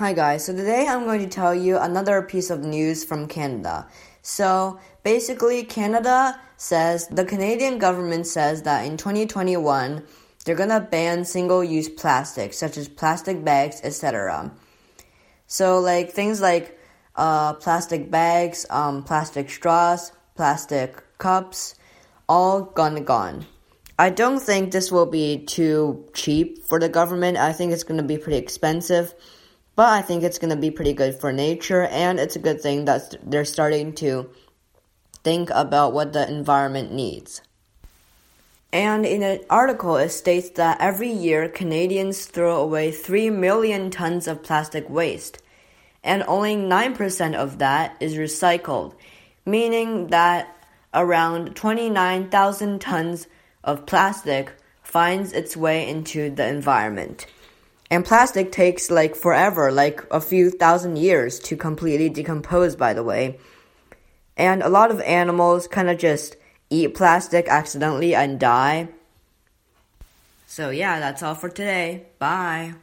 Hi guys, so today I'm going to tell you another piece of news from Canada. So basically, Canada says the Canadian government says that in 2021 they're gonna ban single use plastics such as plastic bags, etc. So, like things like uh, plastic bags, um, plastic straws, plastic cups, all gone gone. I don't think this will be too cheap for the government. I think it's gonna be pretty expensive but I think it's going to be pretty good for nature, and it's a good thing that they're starting to think about what the environment needs. And in an article, it states that every year Canadians throw away 3 million tons of plastic waste, and only 9% of that is recycled, meaning that around 29,000 tons of plastic finds its way into the environment. And plastic takes like forever, like a few thousand years to completely decompose, by the way. And a lot of animals kind of just eat plastic accidentally and die. So, yeah, that's all for today. Bye.